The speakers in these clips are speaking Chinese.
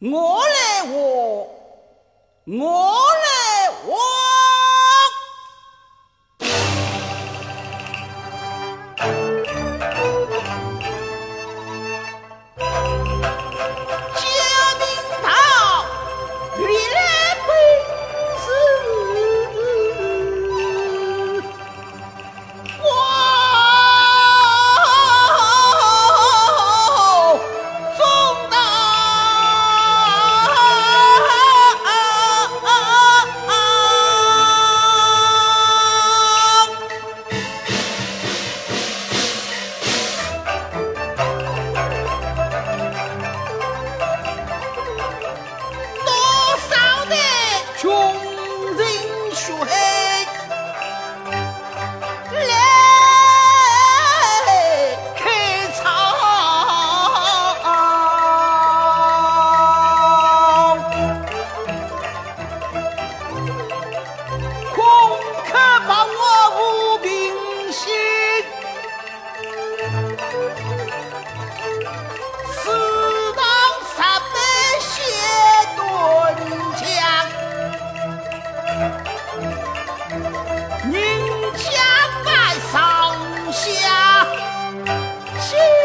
我来我，我 vem enxurrei. she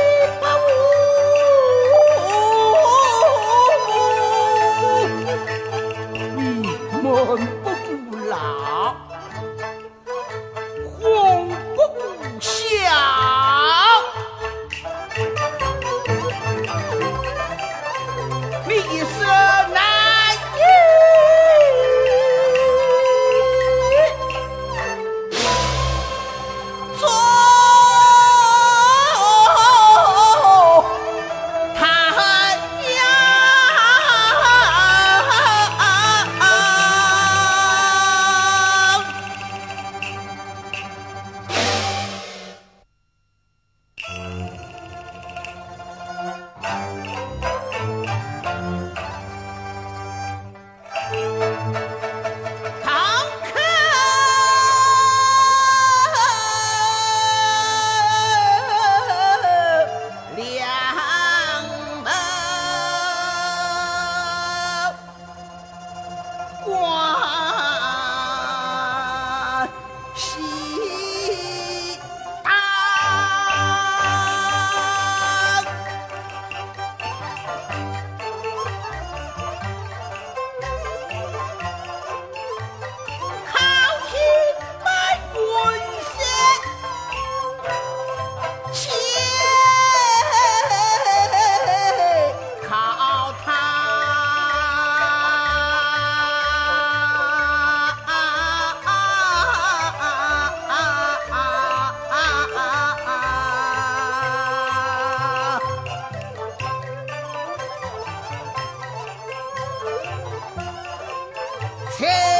Hey!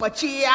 不讲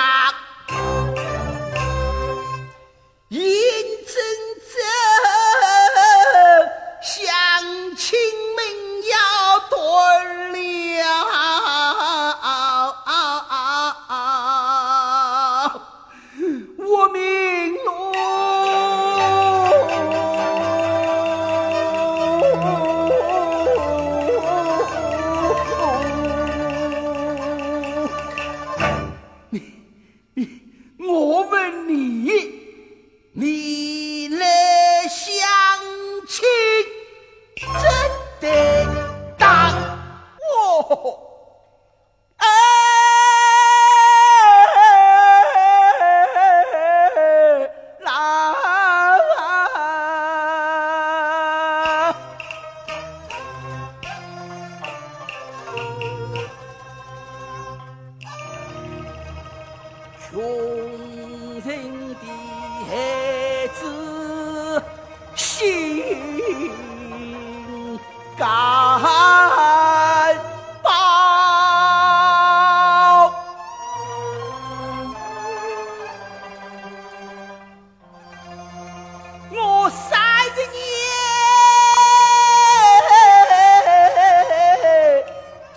我三十年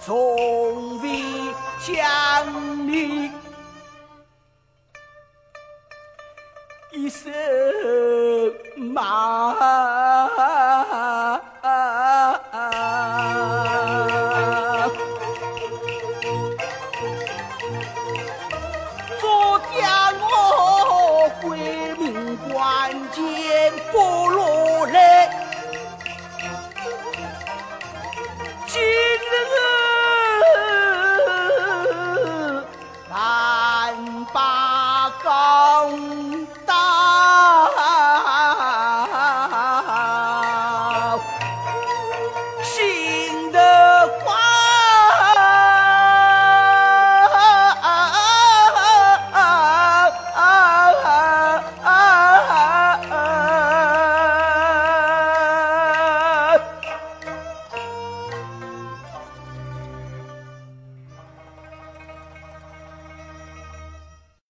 从未将你色马